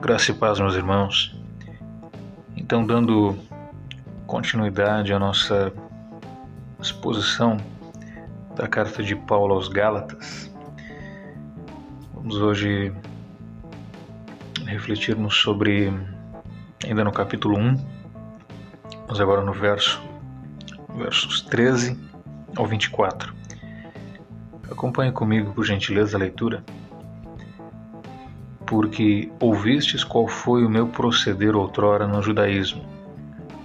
Graça e paz, meus irmãos. Então, dando continuidade à nossa exposição da carta de Paulo aos Gálatas, vamos hoje refletirmos sobre, ainda no capítulo 1, mas agora no verso, versos 13 ao 24. Acompanhe comigo, por gentileza, a leitura porque ouvistes qual foi o meu proceder outrora no judaísmo,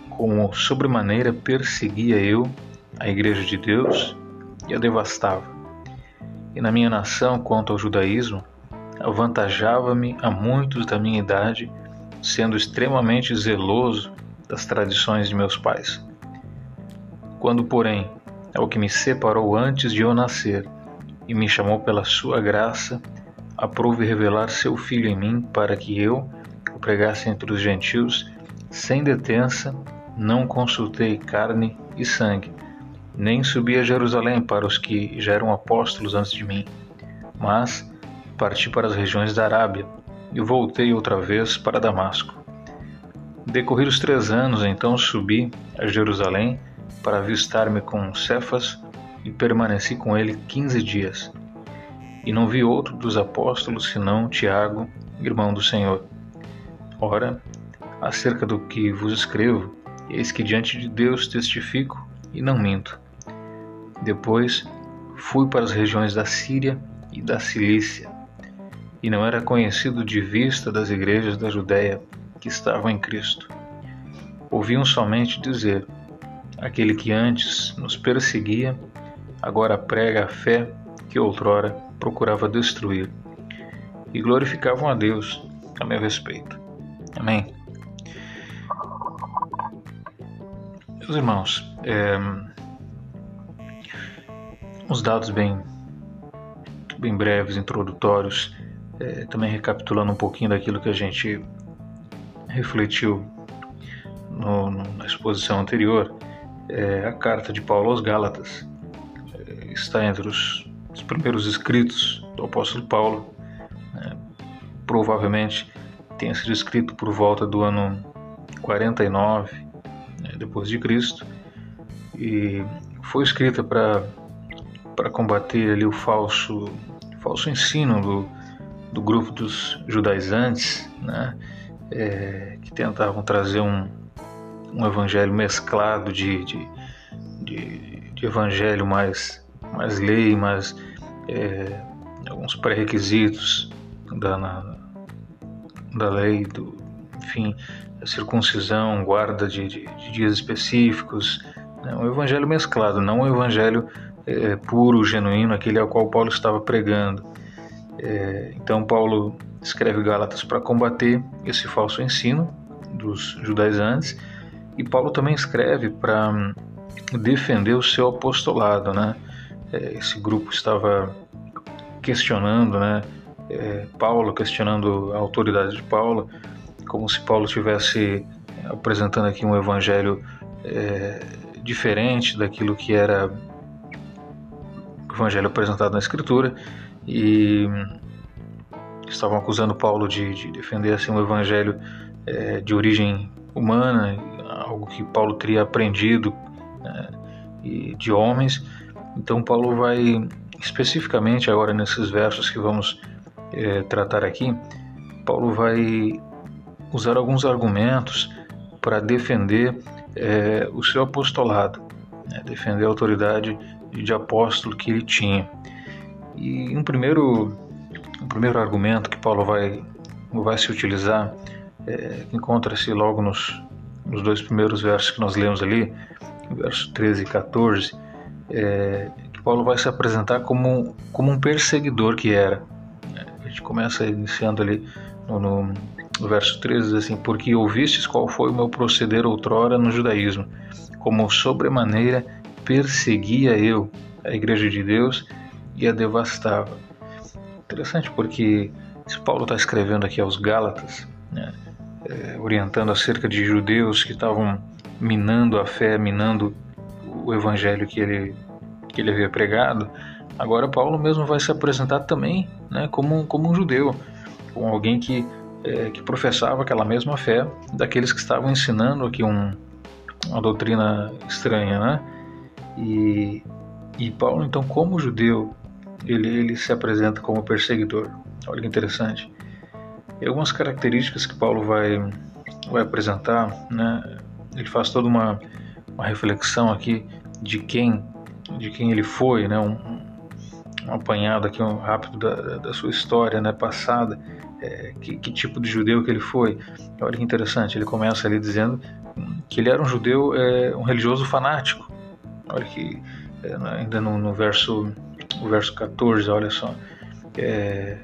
como sobremaneira perseguia eu a igreja de Deus e a devastava. E na minha nação, quanto ao judaísmo, avantajava-me a muitos da minha idade, sendo extremamente zeloso das tradições de meus pais. Quando, porém, ao que me separou antes de eu nascer e me chamou pela sua graça, aprove revelar seu Filho em mim, para que eu o pregasse entre os gentios, sem detença, não consultei carne e sangue, nem subi a Jerusalém para os que já eram apóstolos antes de mim, mas parti para as regiões da Arábia e voltei outra vez para Damasco. Decorridos três anos, então subi a Jerusalém para avistar-me com Cefas e permaneci com ele quinze dias e não vi outro dos apóstolos senão Tiago, irmão do Senhor. Ora, acerca do que vos escrevo, eis que diante de Deus testifico e não minto. Depois fui para as regiões da Síria e da Cilícia, e não era conhecido de vista das igrejas da Judéia que estavam em Cristo. Ouviam somente dizer: aquele que antes nos perseguia, agora prega a fé que outrora procurava destruir, e glorificavam a Deus a meu respeito. Amém. Meus irmãos, é, uns dados bem, bem breves, introdutórios, é, também recapitulando um pouquinho daquilo que a gente refletiu no, na exposição anterior, é, a carta de Paulo aos Gálatas é, está entre os os primeiros escritos do apóstolo Paulo, né, provavelmente tenha sido escrito por volta do ano 49 né, depois de Cristo e foi escrita para para combater ali o falso falso ensino do, do grupo dos judaizantes, né, é, que tentavam trazer um, um evangelho mesclado de, de, de, de evangelho mais mais lei, mais é, alguns pré-requisitos da, na, da lei, do, enfim, circuncisão, guarda de, de, de dias específicos, né? um evangelho mesclado, não um evangelho é, puro, genuíno, aquele ao qual Paulo estava pregando. É, então Paulo escreve Gálatas para combater esse falso ensino dos judaizantes e Paulo também escreve para defender o seu apostolado, né? É, esse grupo estava questionando, né? É, Paulo questionando a autoridade de Paulo, como se Paulo estivesse apresentando aqui um evangelho é, diferente daquilo que era o evangelho apresentado na Escritura e estavam acusando Paulo de, de defender assim um evangelho é, de origem humana, algo que Paulo teria aprendido né, de homens então, Paulo vai especificamente agora nesses versos que vamos é, tratar aqui, Paulo vai usar alguns argumentos para defender é, o seu apostolado, né, defender a autoridade de apóstolo que ele tinha. E um primeiro, um primeiro argumento que Paulo vai, vai se utilizar, é, encontra-se logo nos, nos dois primeiros versos que nós lemos ali, versos 13 e 14, é, que Paulo vai se apresentar como, como um perseguidor que era. A gente começa iniciando ali no, no, verso 13, diz assim: Porque ouvistes qual foi o meu proceder outrora no judaísmo, como sobremaneira perseguia eu a igreja de Deus e a devastava. Interessante porque se Paulo está escrevendo aqui aos Gálatas, né, é, orientando acerca de judeus que estavam minando a fé, minando o evangelho que ele, que ele havia pregado, agora Paulo mesmo vai se apresentar também né, como, como um judeu, como alguém que é, que professava aquela mesma fé daqueles que estavam ensinando aqui um, uma doutrina estranha, né? E, e Paulo, então, como judeu, ele, ele se apresenta como perseguidor. Olha que interessante. E algumas características que Paulo vai, vai apresentar, né? Ele faz toda uma, uma reflexão aqui de quem, de quem ele foi, né? Um, um apanhado aqui um rápido da, da sua história, né? Passada, é, que, que tipo de judeu que ele foi. Olha que interessante. Ele começa ali dizendo que ele era um judeu, é, um religioso fanático. Olha que é, ainda no, no, verso, verso 14, olha só. É,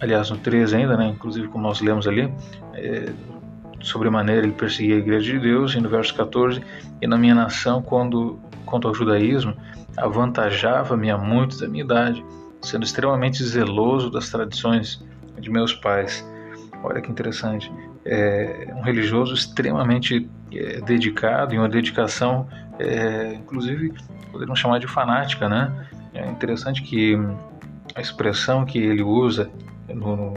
aliás, no 13 ainda, né, inclusive como nós lemos ali, é, sobremaneira ele perseguia a igreja de Deus, e no verso 14, e na minha nação, quando, quanto ao judaísmo, avantajava-me a muitos da minha idade, sendo extremamente zeloso das tradições de meus pais. Olha que interessante. É um religioso extremamente é, dedicado e uma dedicação, é, inclusive, poderíamos chamar de fanática, né? É interessante que a expressão que ele usa, no, no,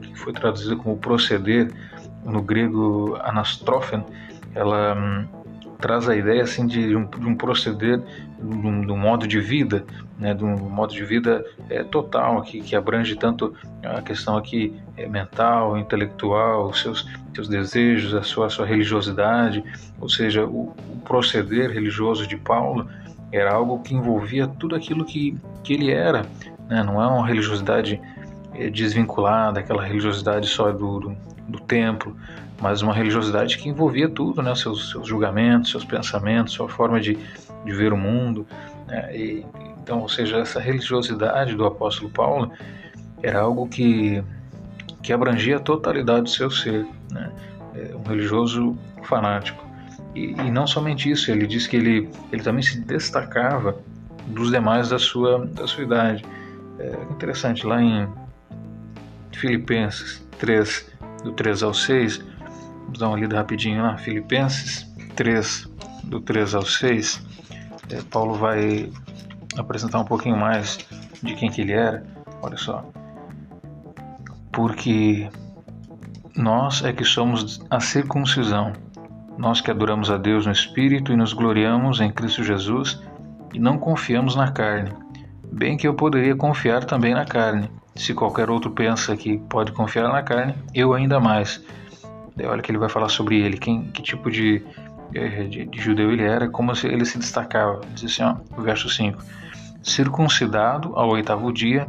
que foi traduzida como proceder, no grego anastrofen, ela hum, traz a ideia assim de um, de um proceder, de um, de um, modo de vida, né, de um modo de vida é, total que, que abrange tanto a questão aqui é, mental, intelectual, os seus, seus desejos, a sua, a sua religiosidade, ou seja, o, o proceder religioso de Paulo era algo que envolvia tudo aquilo que, que ele era, né, não é uma religiosidade é, desvinculada, aquela religiosidade só do, do, do templo, mas uma religiosidade que envolvia tudo, né? seus, seus julgamentos, seus pensamentos, sua forma de, de ver o mundo. Né? E, então, ou seja, essa religiosidade do apóstolo Paulo era algo que, que abrangia a totalidade do seu ser, né? É um religioso fanático. E, e, não somente isso, ele diz que ele, ele também se destacava dos demais da sua, da sua idade. É interessante, lá em Filipenses 3, do 3 ao 6, Vamos dar uma lida rapidinho lá, Filipenses 3, do 3 ao 6. É, Paulo vai apresentar um pouquinho mais de quem que ele era. Olha só. Porque nós é que somos a circuncisão, nós que adoramos a Deus no Espírito e nos gloriamos em Cristo Jesus e não confiamos na carne. Bem que eu poderia confiar também na carne. Se qualquer outro pensa que pode confiar na carne, eu ainda mais olha que ele vai falar sobre ele, quem, que tipo de, eh, de, de judeu ele era, como ele se destacava. Diz assim, ó, verso 5: Circuncidado ao oitavo dia,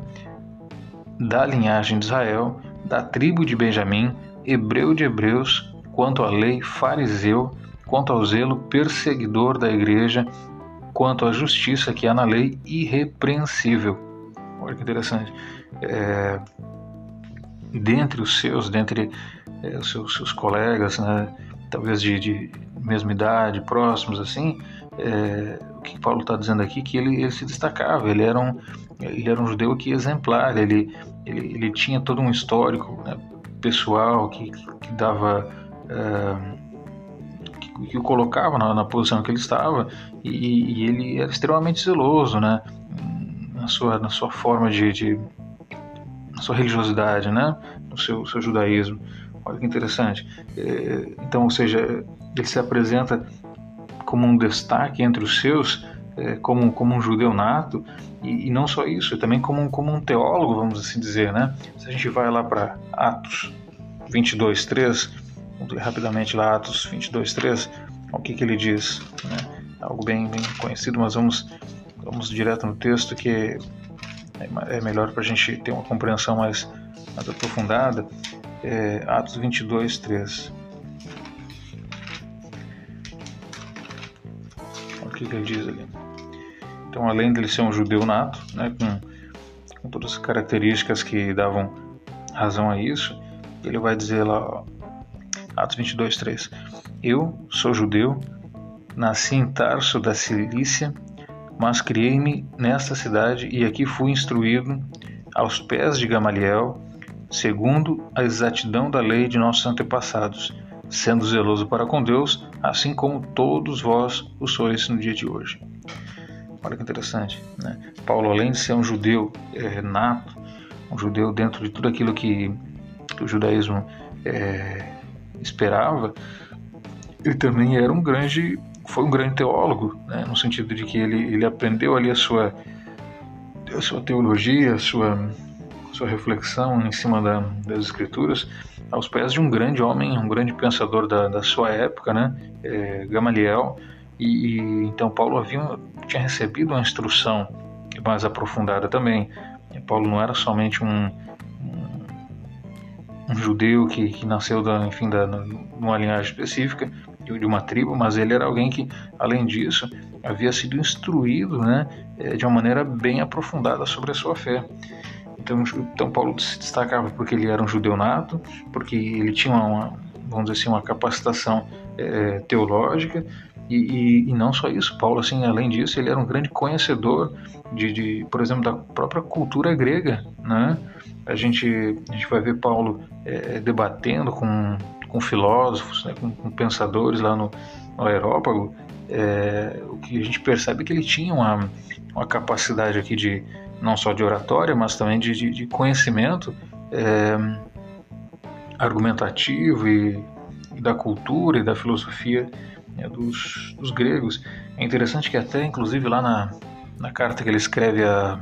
da linhagem de Israel, da tribo de Benjamim, hebreu de hebreus, quanto à lei, fariseu, quanto ao zelo, perseguidor da igreja, quanto à justiça que há na lei, irrepreensível. Olha que interessante. É, dentre os seus, dentre é, os seus, seus, colegas, né, talvez de, de, mesma idade, próximos assim, é, o que Paulo está dizendo aqui que ele, ele, se destacava, ele era um, ele era um judeu que exemplar, ele, ele, ele tinha todo um histórico né, pessoal que, que dava é, que, que, o colocava na, na, posição que ele estava e, e, ele era extremamente zeloso, né, na sua na sua forma de, de sua religiosidade, né? no seu, seu judaísmo. Olha que interessante. É, então, ou seja, ele se apresenta como um destaque entre os seus, é, como, como um judeu nato, e, e, não só isso, também como, como um teólogo, vamos assim dizer. Né? Se a gente vai lá para Atos 22, 3, vamos ler rapidamente lá Atos 22, 3, o que, que ele diz. Né? Algo bem, bem conhecido, mas vamos, vamos direto no texto que é, é melhor para a gente ter uma compreensão mais, mais aprofundada. É, Atos 22, 3. Olha o que, ele diz ali. Então, além dele ser um judeu nato, né, com, com todas as características que davam razão a isso, ele vai dizer lá, Atos 22, 3. Eu sou judeu, nasci em Tarso da Cilícia mas criei-me nesta cidade e aqui fui instruído aos pés de Gamaliel, segundo a exatidão da lei de nossos antepassados, sendo zeloso para com Deus, assim como todos vós o sois no dia de hoje. Olha que interessante, né? Paulo, além de ser um judeu é, nato, um judeu dentro de tudo aquilo que o judaísmo é, esperava, ele também era um grande, foi um grande teólogo, né, no sentido de que ele, ele aprendeu ali a sua, a sua teologia, a sua, a sua reflexão em cima da, das escrituras aos pés de um grande homem, um grande pensador da, da sua época, né, é, Gamaliel, e, e, então Paulo havia, tinha recebido uma instrução mais aprofundada também. E Paulo não era somente um, um, um judeu que, que nasceu da, enfim, da, numa linhagem específica de uma tribo, mas ele era alguém que, além disso, havia sido instruído, né, é, de uma maneira bem aprofundada sobre a sua fé. Então, então Paulo se destacava porque ele era um judeu nato, porque ele tinha uma, vamos dizer assim, uma capacitação é, teológica e, e, e, não só isso, Paulo, assim, além disso, ele era um grande conhecedor de, de por exemplo, da própria cultura grega, né? A gente, a gente vai ver Paulo é, debatendo com, com filósofos, né, com, com pensadores lá no, no Aerópago, é, o que a gente percebe é que ele tinha uma, uma capacidade aqui de não só de oratória, mas também de, de, de conhecimento é, argumentativo e, e, da cultura e da filosofia né, dos, dos, gregos. É interessante que até, inclusive, lá na, na carta que ele escreve a,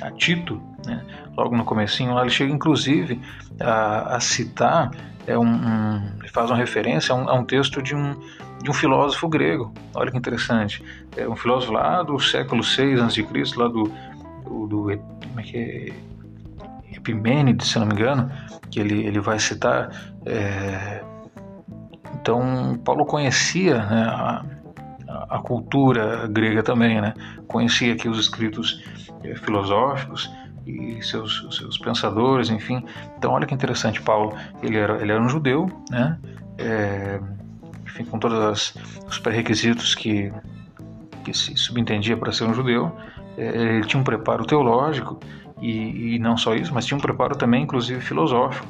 a Tito, né, logo no comecinho, lá ele chega, inclusive, a, a citar, é um, um, faz uma referência a um, a um texto de um, de um filósofo grego. Olha que interessante. É um filósofo lá do século 6 a.C., lá do do, do como é que é? Epimênides, se não me engano, que ele, ele vai citar. É, então, Paulo conhecia né, a, a, cultura grega também, né? conhecia aqui os escritos é, filosóficos e seus, seus pensadores, enfim. Então, olha que interessante, Paulo, ele era, ele era um judeu, né? É, enfim, com todos os pré-requisitos que, que se subentendia para ser um judeu, é, ele tinha um preparo teológico e, e, não só isso, mas tinha um preparo também, inclusive filosófico.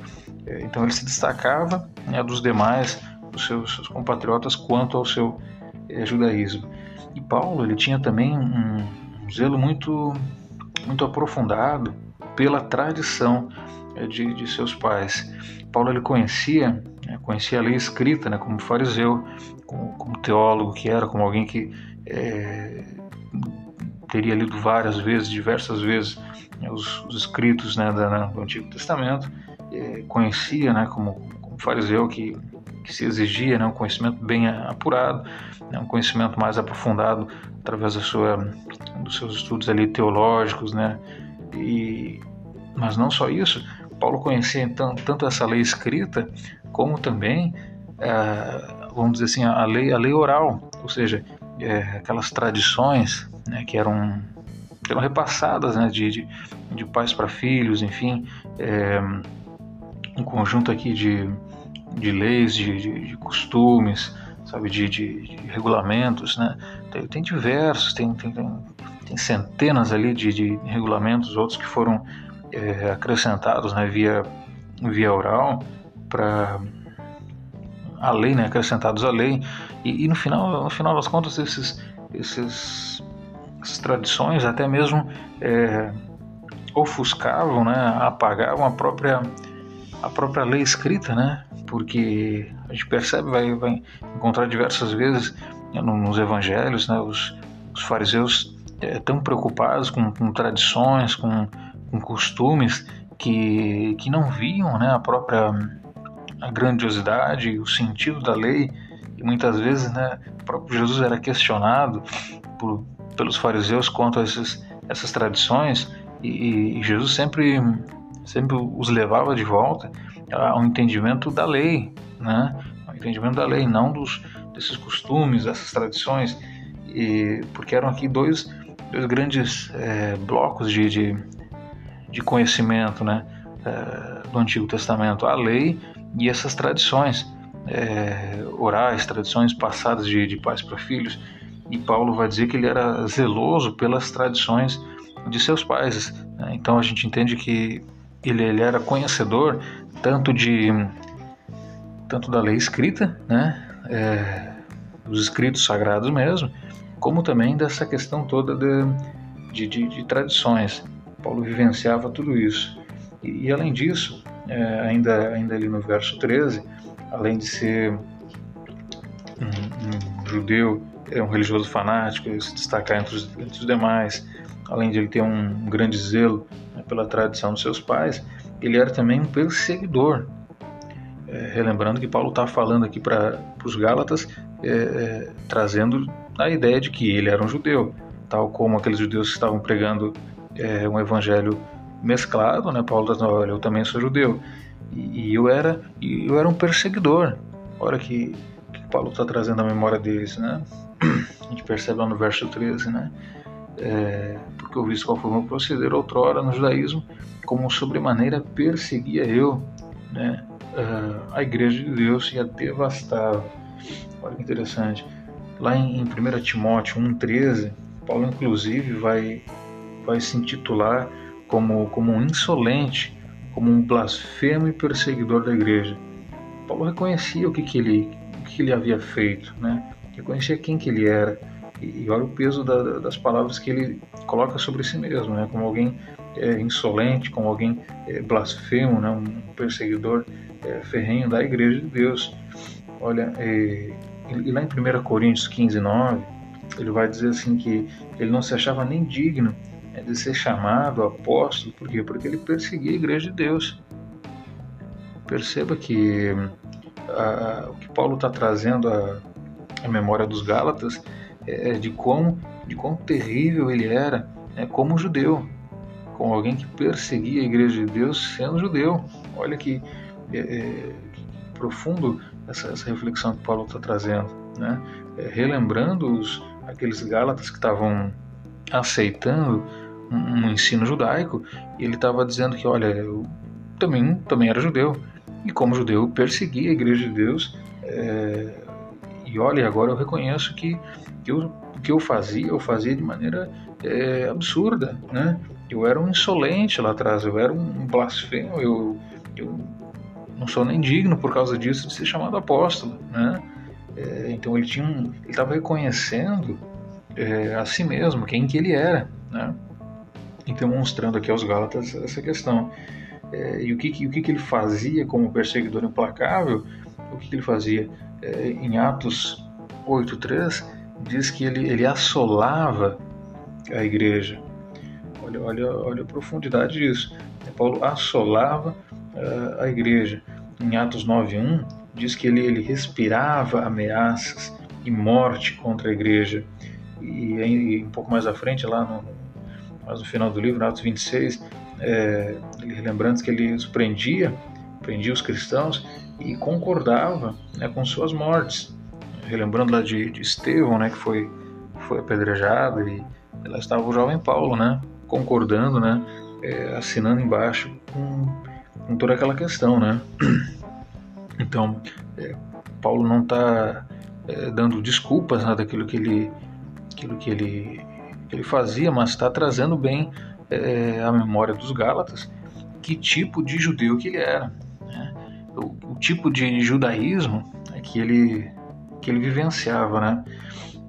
É, então ele se destacava né, dos demais, dos seus, seus, compatriotas, quanto ao seu é, judaísmo. E Paulo ele tinha também um, um zelo muito, muito aprofundado pela tradição é, de, de, seus pais. Paulo ele conhecia, né, conhecia a lei escrita, né, como fariseu, como, como, teólogo que era, como alguém que é, teria lido várias vezes, diversas vezes, né, os, os, escritos né, da, do Antigo Testamento, é, conhecia né, como, como fariseu que, que se exigia né, um conhecimento bem apurado, né, um conhecimento mais aprofundado através da sua, dos seus estudos ali teológicos, né, e, mas não só isso, Paulo conhecia então tanto essa lei escrita como também, é, vamos dizer assim, a lei, a lei oral, ou seja, é, aquelas tradições né, que eram, eram repassadas né, de, de, de pais para filhos, enfim, é, um conjunto aqui de, de leis, de, de, de costumes, sabe, de, de, regulamentos, né? Tem, tem diversos, tem, tem, tem, centenas ali de, de regulamentos, outros que foram é, acrescentados né, via, via oral para a lei, né, acrescentados à lei, e, e, no final, no final das contas, esses, esses essas tradições até mesmo é, ofuscavam, né, apagavam a própria a própria lei escrita, né? Porque a gente percebe, vai, vai encontrar diversas vezes né, nos evangelhos, né, os, os fariseus é, tão preocupados com, com tradições, com, com, costumes que, que não viam né, a própria a grandiosidade, o sentido da lei e muitas vezes né, o próprio Jesus era questionado por, pelos fariseus quanto a esses, essas tradições e, e, Jesus sempre sempre os levava de volta ao entendimento da lei, né? Ao entendimento da lei, não dos desses costumes, dessas tradições, e porque eram aqui dois, dois grandes é, blocos de, de, de, conhecimento, né? É, do Antigo Testamento, a lei e essas tradições é, orais, tradições passadas de, de pais para filhos e Paulo vai dizer que ele era zeloso pelas tradições de seus pais. Né? Então a gente entende que ele, ele era conhecedor tanto de tanto da lei escrita, né, é, dos escritos sagrados mesmo, como também dessa questão toda de, de, de, de tradições. Paulo vivenciava tudo isso. E, e além disso, é, ainda, ainda ali no verso 13, além de ser um, um judeu, é um religioso fanático, se destacar entre os, entre os demais, além de ele ter um, um grande zelo pela tradição dos seus pais, ele era também um perseguidor. É, relembrando que Paulo está falando aqui para os Gálatas, é, é, trazendo a ideia de que ele era um judeu, tal como aqueles judeus que estavam pregando é, um evangelho mesclado, né? Paulo está olha, eu também sou judeu. E, e eu era eu era um perseguidor. Olha que, que Paulo está trazendo a memória deles, né? A gente percebe lá no verso 13, né? É, porque o meu proceder outrora no judaísmo, como sobremaneira perseguia eu né, a igreja de Deus e a devastava. Olha que interessante. Lá em, em 1 Timóteo 1,13, Paulo inclusive vai, vai se intitular como, como um insolente, como um blasfemo e perseguidor da igreja. Paulo reconhecia o que, que, ele, o que ele havia feito, né? reconhecia quem que ele era e, olha o peso da, das palavras que ele coloca sobre si mesmo, né? como alguém é, insolente, como alguém é, blasfemo, né? um perseguidor é, ferrenho da igreja de Deus. Olha, e, e lá em 1 Coríntios 15, 9, ele vai dizer assim que ele não se achava nem digno é de ser chamado apóstolo, por quê? Porque ele perseguia a igreja de Deus. Perceba que a, o que Paulo está trazendo à, memória dos Gálatas é de quão, de quão terrível ele era né, como judeu, como alguém que perseguia a igreja de Deus sendo judeu. Olha que, é, é, profundo essa, essa, reflexão que Paulo está trazendo, né? É, relembrando os, aqueles Gálatas que estavam aceitando um ensino judaico, e ele estava dizendo que, olha, eu também, também era judeu, e como judeu perseguia a igreja de Deus, é, e olha, agora eu reconheço que, que eu, o que eu fazia, eu fazia de maneira é, absurda, né? Eu era um insolente lá atrás, eu era um blasfemo, eu, eu não sou nem digno por causa disso de ser chamado apóstolo, né? É, então ele tinha um, ele estava reconhecendo é, a si mesmo quem que ele era, né? Então, mostrando aqui aos Gálatas essa questão. É, e o, que, o que, que ele fazia como perseguidor implacável? O que, que ele fazia? É, em Atos 8.3 diz que ele, ele assolava a igreja. Olha, olha, olha a profundidade disso. Paulo assolava uh, a igreja. Em Atos 9.1 diz que ele, ele respirava ameaças e morte contra a igreja. E, e um pouco mais à frente, lá no, no final do livro, Atos 26, é, ele lembrando que ele os prendia, prendia os cristãos e concordava né, com suas mortes. Relembrando lá de, de Estevão, né, que foi, foi apedrejado, e lá estava o jovem Paulo, né, concordando, né, é, assinando embaixo com, com, toda aquela questão. Né. Então, é, Paulo não está é, dando desculpas né, daquilo que ele, aquilo que ele que ele fazia, mas está trazendo bem é, a memória dos Gálatas que tipo de judeu que ele era? O, tipo de judaísmo que ele que ele vivenciava, né?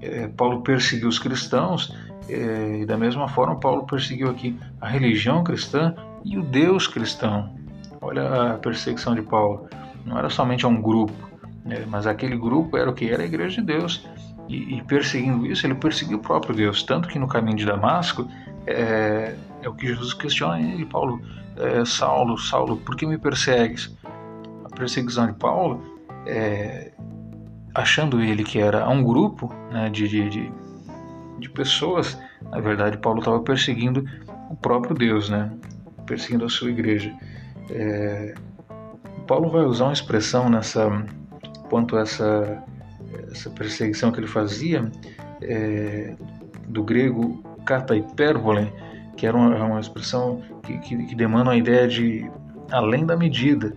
É, Paulo perseguiu os cristãos é, e da mesma forma Paulo perseguiu aqui a religião cristã e o Deus cristão. Olha a perseguição de Paulo. Não era somente a um grupo, né? mas aquele grupo era o que era a igreja de Deus e, e, perseguindo isso, ele perseguiu o próprio Deus. Tanto que no caminho de Damasco, é, é o que Jesus questiona ele, Paulo, é, Saulo, Saulo, por que me persegues? Perseguição de Paulo, é, achando ele que era um grupo né, de, de, de, pessoas, na verdade, Paulo estava perseguindo o próprio Deus, né, perseguindo a sua igreja. É, Paulo vai usar uma expressão nessa quanto a essa essa perseguição que ele fazia, é, do grego kata hipérbole, que era uma, uma expressão que, que, que, demanda uma ideia de além da medida.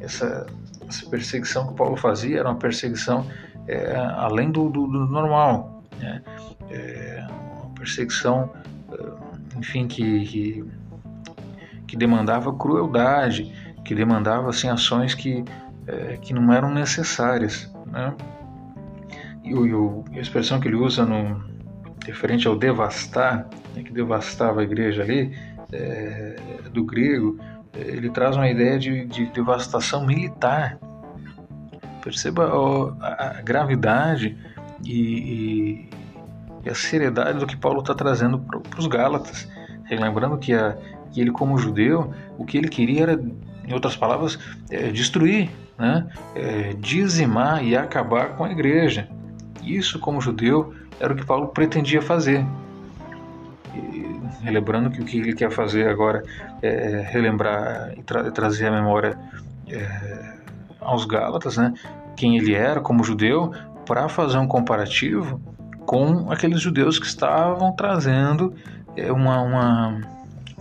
Essa, essa perseguição que Paulo fazia era uma perseguição é, além do, do, do normal, né? é, uma perseguição, é, enfim, que, que, que demandava crueldade, que demandava assim ações que, é, que não eram necessárias, né? e, o, a expressão que ele usa no referente ao devastar, né, que devastava a igreja ali, é, do grego, ele traz uma ideia de, de devastação militar. Perceba a, a gravidade e, e, e, a seriedade do que Paulo está trazendo para os Gálatas. Lembrando que, a, que ele, como judeu, o que ele queria era, em outras palavras, é, destruir, né? É, dizimar e acabar com a igreja. Isso, como judeu, era o que Paulo pretendia fazer. Relembrando que o que ele quer fazer agora é relembrar e tra trazer a memória é, aos Gálatas, né? quem ele era como judeu, para fazer um comparativo com aqueles judeus que estavam trazendo é, uma, uma,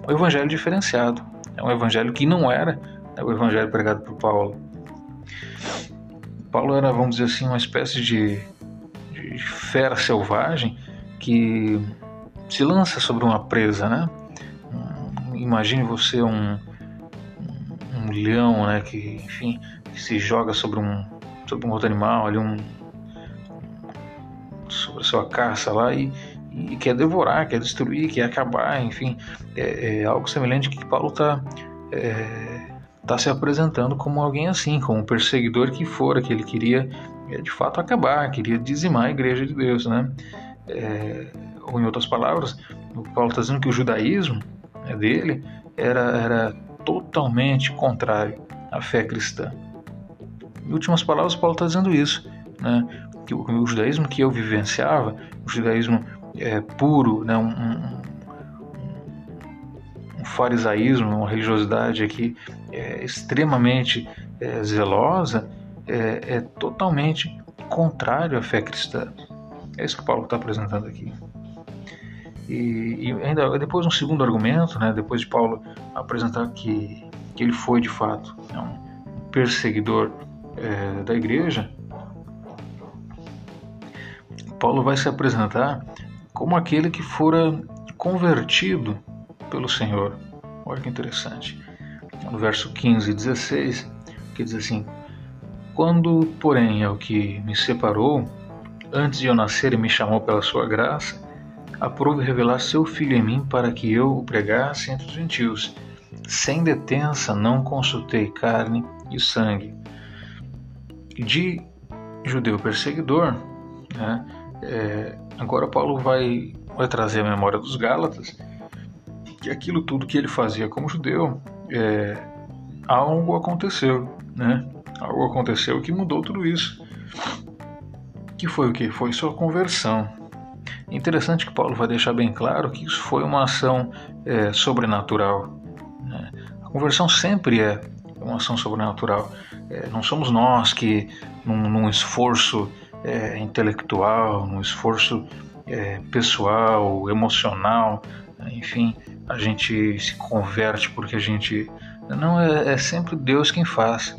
um evangelho diferenciado. É um evangelho que não era né, o evangelho pregado por Paulo. Paulo era, vamos dizer assim, uma espécie de, de fera selvagem que se lança sobre uma presa, né? Imagine você um, um, leão, né? Que, enfim, que se joga sobre um, sobre um outro animal, ali um sobre a sua caça lá e, e quer devorar, quer destruir, quer acabar, enfim, é, é algo semelhante que Paulo está é, tá se apresentando como alguém assim, como um perseguidor que fora, que ele queria é, de fato acabar, queria dizimar a igreja de Deus, né? É, ou em outras palavras, o Paulo está dizendo que o judaísmo né, dele era, era totalmente contrário à fé cristã. Em últimas palavras, Paulo está dizendo isso, né? que o, o, judaísmo que eu vivenciava, o judaísmo é, puro, né? um, um, um farisaísmo, uma religiosidade aqui é, extremamente é, zelosa, é, é totalmente contrário à fé cristã. É isso que Paulo está apresentando aqui. E, e, ainda depois um segundo argumento, né, depois de Paulo apresentar que, que ele foi de fato um perseguidor é, da igreja, Paulo vai se apresentar como aquele que fora convertido pelo Senhor. Olha que interessante. No verso 15 e 16, que diz assim: Quando, porém, é o que me separou, antes de eu nascer e me chamou pela sua graça, aprove revelar seu filho em mim para que eu o pregasse entre os gentios. Sem detença não consultei carne e sangue. De judeu perseguidor, né, é, agora Paulo vai, vai trazer a memória dos Gálatas que aquilo tudo que ele fazia como judeu, é, algo aconteceu, né? Algo aconteceu que mudou tudo isso. Que foi o que? Foi sua conversão. É interessante que Paulo vai deixar bem claro que isso foi uma ação é, sobrenatural. Né? A conversão sempre é uma ação sobrenatural. É, não somos nós que, num, num esforço é, intelectual, num esforço é, pessoal, emocional, enfim, a gente se converte porque a gente. Não, é, é sempre Deus quem faz.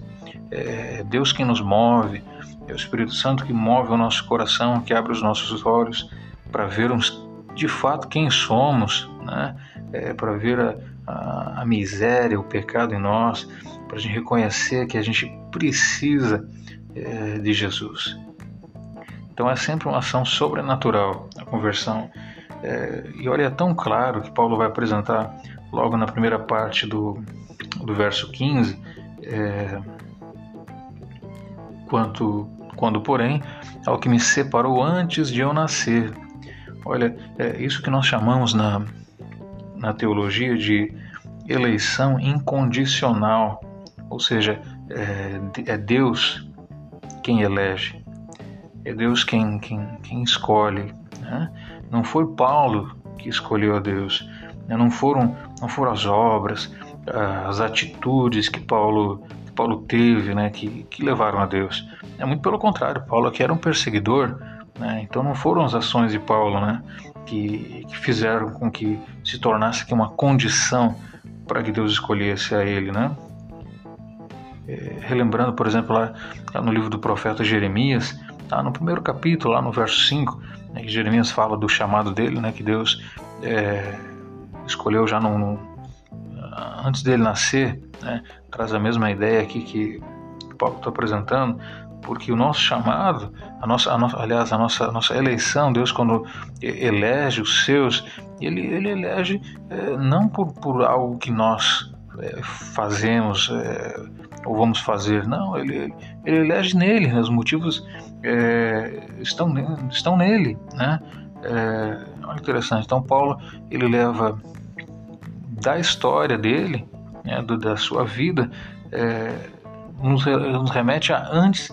É Deus quem nos move, é o Espírito Santo que move o nosso coração, que abre os nossos olhos para vermos de fato quem somos, né? É, para ver a, a, a, miséria, o pecado em nós, para a gente reconhecer que a gente precisa é, de Jesus. Então é sempre uma ação sobrenatural a conversão. É, e olha, é tão claro que Paulo vai apresentar logo na primeira parte do, do verso 15, é, quanto, quando, porém, ao que me separou antes de eu nascer Olha, é isso que nós chamamos na, na teologia de eleição incondicional, ou seja, é, é Deus quem elege, é Deus quem, quem, quem escolhe. Né? Não foi Paulo que escolheu a Deus, né? não foram, não foram as obras, as atitudes que Paulo, que Paulo teve, né? que, que levaram a Deus. É muito pelo contrário, Paulo aqui era um perseguidor, né? Então não foram as ações de Paulo né, que, que fizeram com que se tornasse uma condição para que Deus escolhesse a ele. Né? É, relembrando, por exemplo, lá, lá, no livro do profeta Jeremias, tá, no primeiro capítulo, lá no verso 5, né, que Jeremias fala do chamado dele, né, que Deus é, escolheu já no, no, antes dele nascer, né, traz a mesma ideia aqui que Paulo está apresentando, porque o nosso chamado, a nossa, a aliás, a nossa, a nossa eleição, Deus quando elege os seus, ele, ele elege é, não por, por algo que nós é, fazemos é, ou vamos fazer. Não, ele, ele elege nele, os motivos é, estão, estão nele. Né? É, olha interessante. Então, Paulo ele leva da história dele, né, do, da sua vida, é, nos, nos remete a antes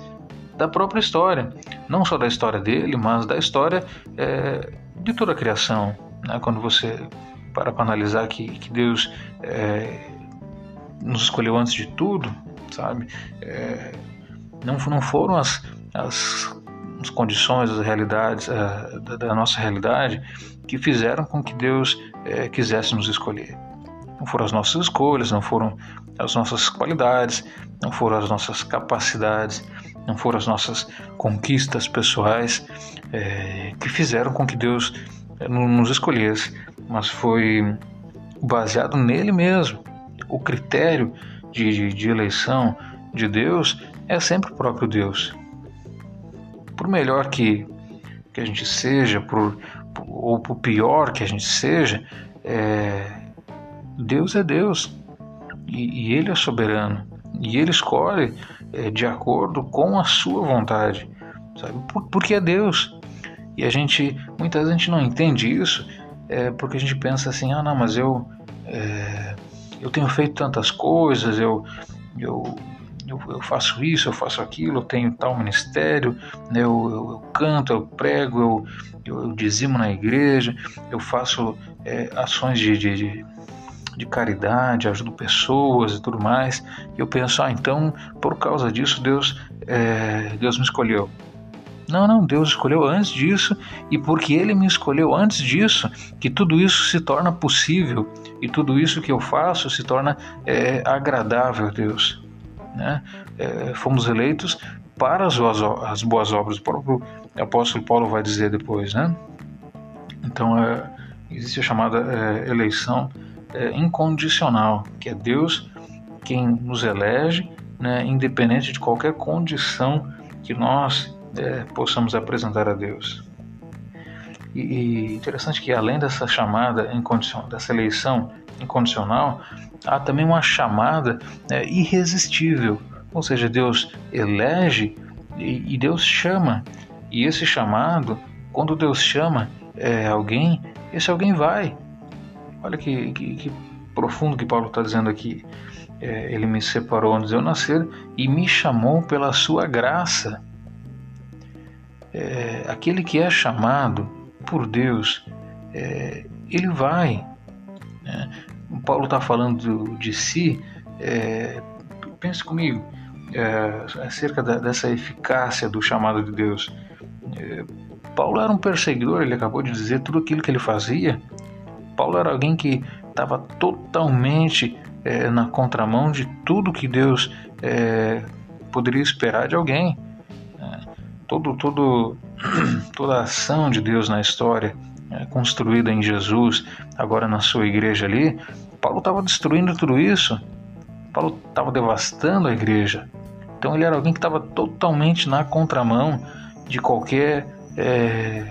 da própria história, não só da história dele, mas da história é, de toda a criação. Né? Quando você para para analisar que, que Deus é, nos escolheu antes de tudo, sabe? É, não, não foram as, as, as condições, as realidades é, da, da, nossa realidade que fizeram com que Deus é, quisesse nos escolher. Não foram as nossas escolhas, não foram as nossas qualidades, não foram as nossas capacidades, não foram as nossas conquistas pessoais é, que fizeram com que Deus é, nos escolhesse, mas foi baseado nele mesmo. O critério de, de, de eleição de Deus é sempre o próprio Deus. Por melhor que, que a gente seja, por, ou por pior que a gente seja, é, Deus é Deus e, e, Ele é soberano e Ele escolhe de acordo com a sua vontade, sabe? Por, porque é Deus. E a gente, muitas vezes a gente não entende isso, é, porque a gente pensa assim, ah não, mas eu, é, eu tenho feito tantas coisas, eu, eu, eu, eu, faço isso, eu faço aquilo, eu tenho tal ministério, né, eu, eu, eu canto, eu prego, eu, eu, eu, dizimo na igreja, eu faço é, ações de, de, de de caridade, ajudo pessoas e tudo mais. E eu penso, ah, então por causa disso Deus, é, Deus me escolheu. Não, não, Deus escolheu antes disso e porque Ele me escolheu antes disso, que tudo isso se torna possível e tudo isso que eu faço se torna é, agradável a Deus. Né? É, fomos eleitos para as boas, as boas obras, o próprio apóstolo Paulo vai dizer depois. Né? Então, é, existe a chamada é, eleição é, incondicional, que é Deus quem nos elege, né, independente de qualquer condição que nós é, possamos apresentar a Deus. E, e, interessante que além dessa chamada incondicional, dessa eleição incondicional, há também uma chamada é, irresistível, ou seja, Deus elege e, e, Deus chama. E esse chamado, quando Deus chama é, alguém, esse alguém vai. Olha que, que, que profundo que Paulo está dizendo aqui. É, ele me separou antes de eu nascer e me chamou pela sua graça é, aquele que é chamado por Deus, é, ele vai. Né? Paulo está falando de si, é, pense comigo, é, acerca da, dessa eficácia do chamado de Deus. É, Paulo era um perseguidor, ele acabou de dizer tudo aquilo que ele fazia. Paulo era alguém que estava totalmente é, na contramão de tudo que Deus é, poderia esperar de alguém todo, todo, toda a ação de Deus na história, é, construída em Jesus, agora na sua igreja ali, Paulo estava destruindo tudo isso. Paulo estava devastando a igreja. Então ele era alguém que estava totalmente na contramão de qualquer, é,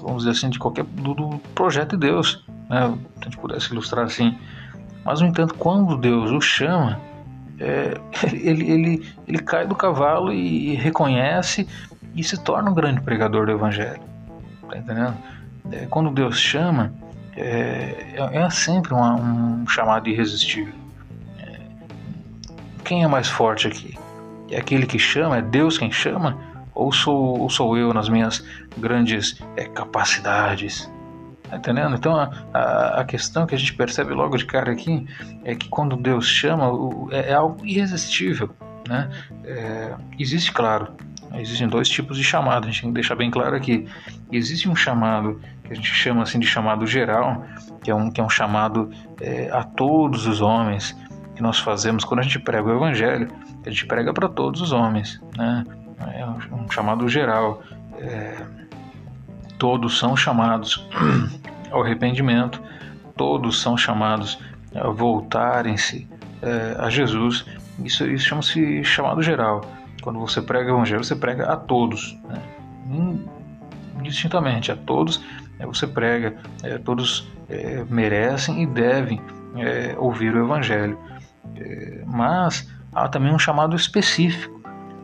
vamos dizer assim, de qualquer do, do projeto de Deus, né? Se a gente pudesse ilustrar assim. Mas no entanto, quando Deus o chama, é, ele, ele, ele cai do cavalo e reconhece e se torna um grande pregador do Evangelho. Tá entendendo? É, quando Deus chama, é, é, é sempre uma, um chamado irresistível. É, quem é mais forte aqui? É aquele que chama? É Deus quem chama? Ou sou, ou sou eu nas minhas grandes é, capacidades? Tá entendendo? Então a, a, a, questão que a gente percebe logo de cara aqui é que quando Deus chama é, é algo irresistível. Né? É, existe, claro, Existem dois tipos de chamado, a gente tem que deixar bem claro aqui. Existe um chamado que a gente chama assim de chamado geral, que é um, que é um chamado é, a todos os homens que nós fazemos quando a gente prega o Evangelho, a gente prega para todos os homens, né? É um, chamado geral. É, todos são chamados ao arrependimento, todos são chamados a voltarem-se é, a Jesus. Isso, isso chama-se chamado geral. Quando você prega o evangelho, você prega a todos, né? indistintamente a todos. É, você prega, é, todos é, merecem e devem é, ouvir o Evangelho. Mas há também um chamado específico,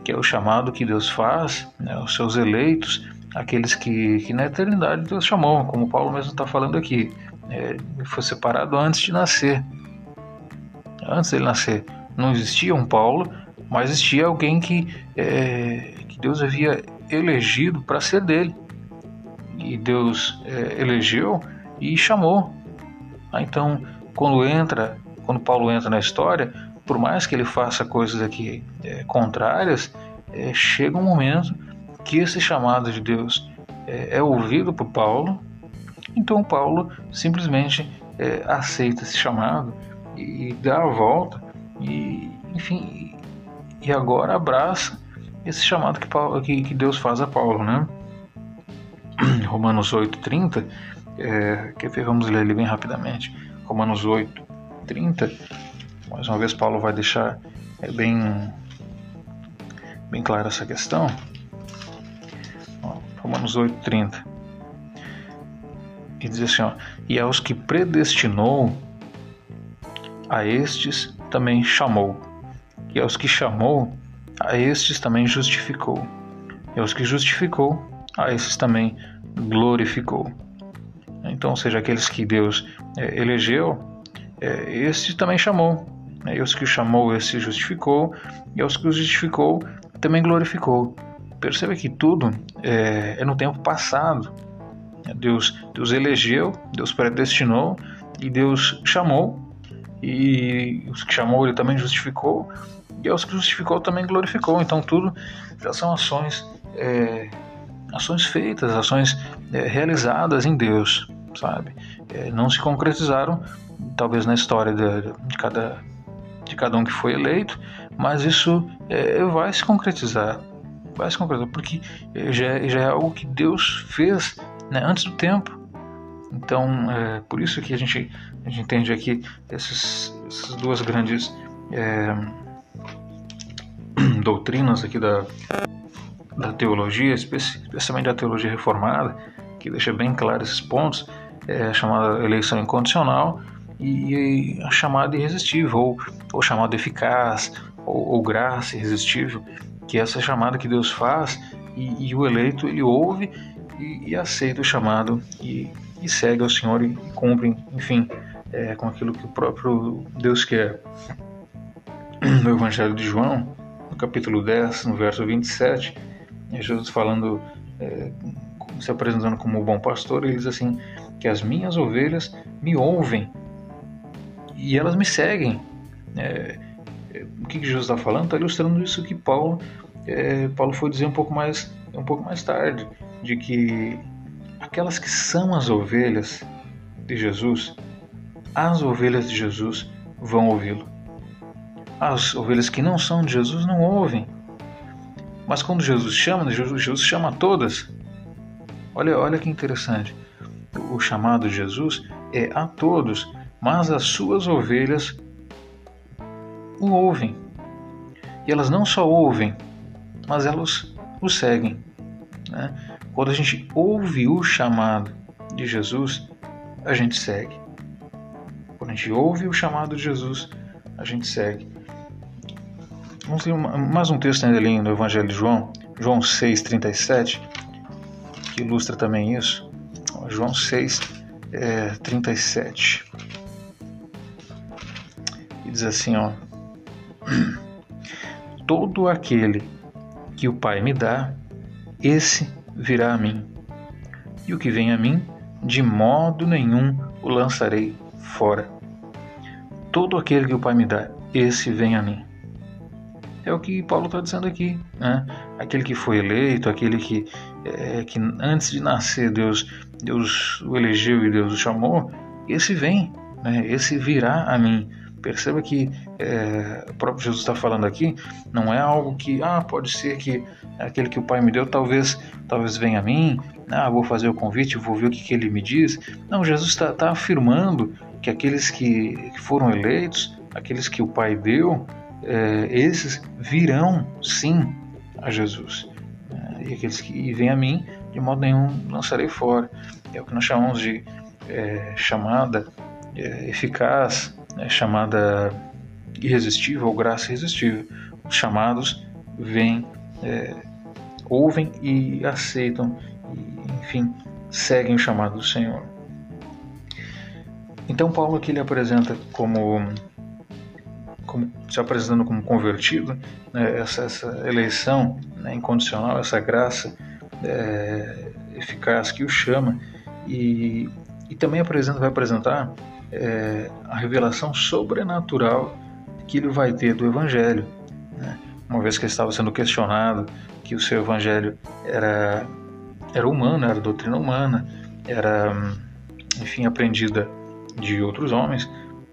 que é o chamado que Deus faz né, aos seus eleitos, aqueles que, que na eternidade Deus chamou, como Paulo mesmo está falando aqui. É, foi separado antes de nascer. Antes dele nascer, não existia um Paulo, mas existia alguém que, é, que Deus havia elegido para ser dele. E Deus é, elegeu e chamou. Ah, então, quando entra, quando Paulo entra na história, por mais que ele faça coisas aqui é, contrárias, é, chega um momento que esse chamado de Deus é, é ouvido por Paulo. Então Paulo simplesmente é, aceita esse chamado e dá a volta e, enfim, e agora abraça esse chamado que, Paulo, que, que Deus faz a Paulo, né? Romanos 8:30, é, ver? Vamos ler ele bem rapidamente. Romanos 8:30. Mais uma vez Paulo vai deixar é, bem bem clara essa questão. Romanos 8:30. E diz assim, ó, e aos que predestinou, a estes também chamou. E aos que chamou, a estes também justificou. E aos que justificou, a esses também glorificou. Então, seja, aqueles que Deus é, elegeu, é, estes também chamou. Né? E os que chamou, esse justificou. E aos que os justificou, também glorificou. Perceba que tudo é, é no tempo passado. Deus, Deus elegeu, Deus predestinou e Deus chamou. E os que chamou, ele também justificou e aos que justificou também glorificou. Então tudo já são ações, é, ações feitas, ações é, realizadas em Deus, sabe? É, não se concretizaram, talvez na história de, de, cada de cada um que foi eleito, mas isso é, vai se concretizar, vai se concretizar, porque é, já, é, já é algo que Deus fez né, antes do tempo. Então, é por isso que a gente, a gente entende aqui essas, essas duas grandes é, doutrinas aqui da, da teologia, especialmente da teologia reformada, que deixa bem claro esses pontos, é chamada eleição incondicional e a chamada irresistível, ou, ou chamada eficaz, ou, ou graça irresistível, que é essa chamada que Deus faz e, e o eleito ele ouve e, e aceita o chamado e, e, segue ao Senhor e, cumpre, enfim, é, com aquilo que o próprio Deus quer. No Evangelho de João, capítulo 10, no verso 27, é Jesus falando, é, se apresentando como o bom pastor, ele diz assim: que as minhas ovelhas me ouvem e elas me seguem. É, é o que, Jesus está falando? Está ilustrando isso que Paulo, é, Paulo foi dizer um pouco mais, um pouco mais tarde, de que aquelas que são as ovelhas de Jesus, as ovelhas de Jesus vão ouvi-lo. As ovelhas que não são de Jesus não ouvem. Mas quando Jesus chama, Jesus, Jesus chama todas. Olha, olha que interessante. O chamado de Jesus é a todos, mas as suas ovelhas o ouvem. E elas não só ouvem, mas elas o seguem. Né? Quando a gente ouve o chamado de Jesus, a gente segue. Quando a gente ouve o chamado de Jesus, a gente segue. Vamos ler mais um texto ainda ali no Evangelho de João, João 6,37, que ilustra também isso. João 6, é, 37. E diz assim, ó. Todo aquele que o Pai me dá, esse virá a mim. E o que vem a mim, de modo nenhum o lançarei fora. Todo aquele que o Pai me dá, esse vem a mim é o que Paulo está dizendo aqui. Né? Aquele que foi eleito, aquele que, é, que antes de nascer Deus, Deus o elegeu e Deus o chamou, esse vem, né? esse virá a mim. Perceba que é, o próprio Jesus está falando aqui, não é algo que, ah, pode ser que aquele que o Pai me deu talvez, talvez venha a mim, ah, vou fazer o convite, vou ver o que, que ele me diz. Não, Jesus está tá afirmando que aqueles que, que foram eleitos, aqueles que o Pai deu, é, esses virão sim a Jesus. É, e aqueles que vêm a mim, de modo nenhum lançarei fora. É o que nós chamamos de é, chamada é, eficaz, né, chamada irresistível ou graça irresistível. Os chamados vêm, é, ouvem e aceitam, e, enfim, seguem o chamado do Senhor. Então Paulo aqui ele apresenta como, como se apresentando como convertido, né, essa, essa, eleição né, incondicional, essa graça é, eficaz que o chama e, e também apresenta, vai apresentar é, a revelação sobrenatural que ele vai ter do Evangelho. Né? Uma vez que ele estava sendo questionado que o seu Evangelho era, era humano, era doutrina humana, era, enfim, aprendida de outros homens,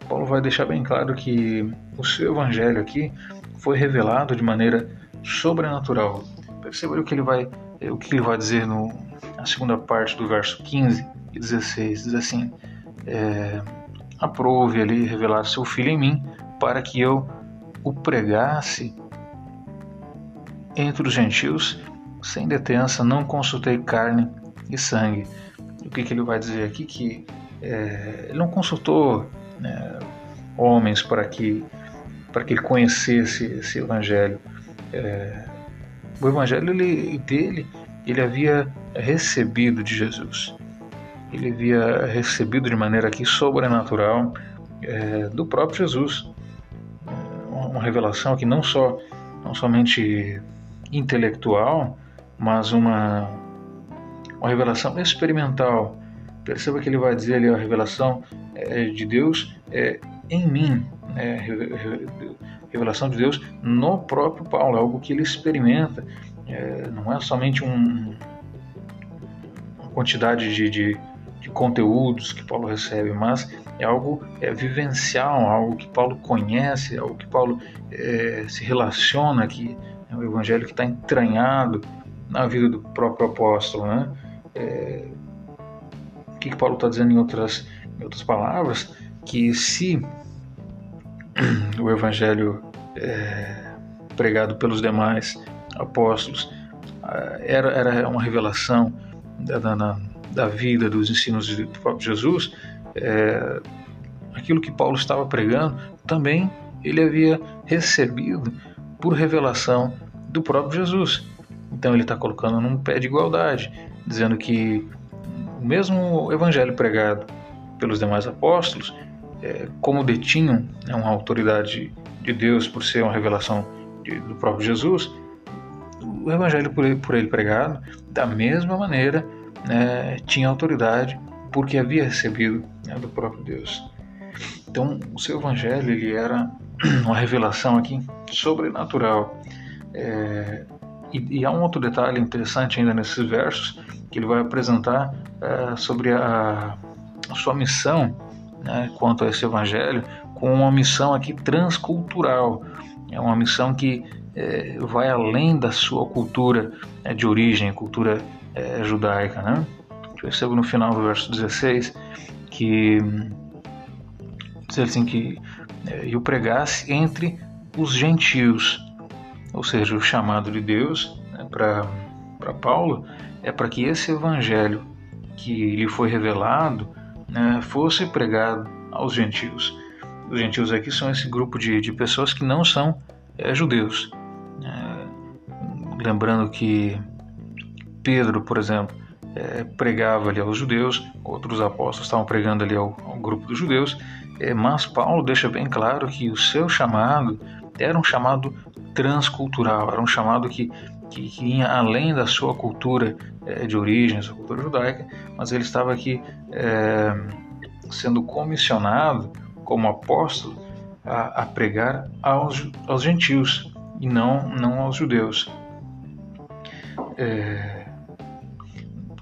Paulo vai deixar bem claro que o seu Evangelho aqui foi revelado de maneira sobrenatural. Perceba o que ele vai, o que ele vai dizer no, na segunda parte do verso 15 e 16. Diz assim: é, aprove ali revelar seu filho em mim, para que eu o pregasse entre os gentios sem detença, não consultei carne e sangue. O que, que ele vai dizer aqui? Que é, ele não consultou né, homens para que, para que ele conhecesse esse evangelho. É, o evangelho ele, dele ele havia recebido de Jesus ele havia recebido de maneira aqui sobrenatural é, do próprio Jesus. Uma revelação que não só não somente intelectual, mas uma, uma revelação experimental. Perceba que ele vai dizer ali a revelação é, de Deus é, em mim, né? revelação de Deus no próprio Paulo, é algo que ele experimenta. É, não é somente um, uma quantidade de, de de conteúdos que Paulo recebe, mas é algo é, vivencial, algo que Paulo conhece, algo que Paulo é, se relaciona, que é um evangelho que está entranhado na vida do próprio apóstolo. Né? É, o que, que Paulo está dizendo em outras, em outras palavras? Que se o evangelho é, pregado pelos demais apóstolos era, era uma revelação da, da, da vida, dos ensinos do próprio Jesus, é, aquilo que Paulo estava pregando, também ele havia recebido por revelação do próprio Jesus. Então ele está colocando num pé de igualdade, dizendo que o mesmo evangelho pregado pelos demais apóstolos, é, como detinham né, uma autoridade de Deus por ser uma revelação de, do próprio Jesus, o evangelho por ele, por ele pregado, da mesma maneira, né, tinha autoridade porque havia recebido né, do próprio Deus. Então, o seu evangelho ele era uma revelação aqui sobrenatural. É, e, e, há um outro detalhe interessante ainda nesses versos que ele vai apresentar é, sobre a, a, sua missão né, quanto a esse evangelho, com uma missão aqui transcultural. É uma missão que é, vai além da sua cultura é, de origem, cultura é, judaica. Né? Percebo no final do verso 16 que diz assim que é, eu pregasse entre os gentios, ou seja, o chamado de Deus né, para Paulo é para que esse evangelho que lhe foi revelado né, fosse pregado aos gentios. Os gentios aqui são esse grupo de, de pessoas que não são é, judeus. É, lembrando que Pedro, por exemplo, é, pregava ali aos judeus, outros apóstolos estavam pregando ali ao, ao grupo dos judeus, é, mas Paulo deixa bem claro que o seu chamado era um chamado transcultural, era um chamado que, que, que ia além da sua cultura é, de origem, sua cultura judaica, mas ele estava aqui sendo comissionado como apóstolo a, a pregar aos, aos gentios e não, não aos judeus. É,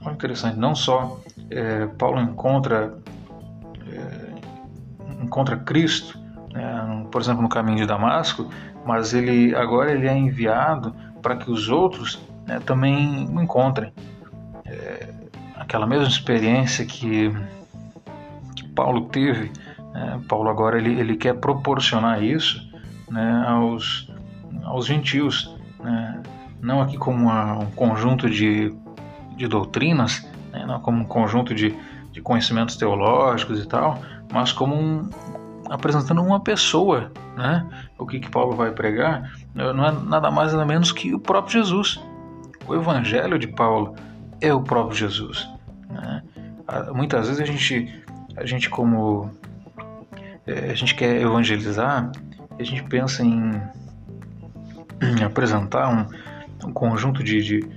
Olha interessante, não só é, Paulo encontra é, encontra Cristo, né, por exemplo, no caminho de Damasco, mas ele agora ele é enviado para que os outros né, também o encontrem. É, aquela mesma experiência que, que Paulo teve, né, Paulo agora ele, ele quer proporcionar isso né, aos, aos gentios, né, não aqui como uma, um conjunto de de doutrinas, né, como um conjunto de, de conhecimentos teológicos e tal, mas como um, apresentando uma pessoa, né? O que, que Paulo vai pregar não é nada mais nada menos que o próprio Jesus. O Evangelho de Paulo é o próprio Jesus. Né? Muitas vezes a gente, a gente como é, a gente quer evangelizar, a gente pensa em, em apresentar um, um conjunto de, de,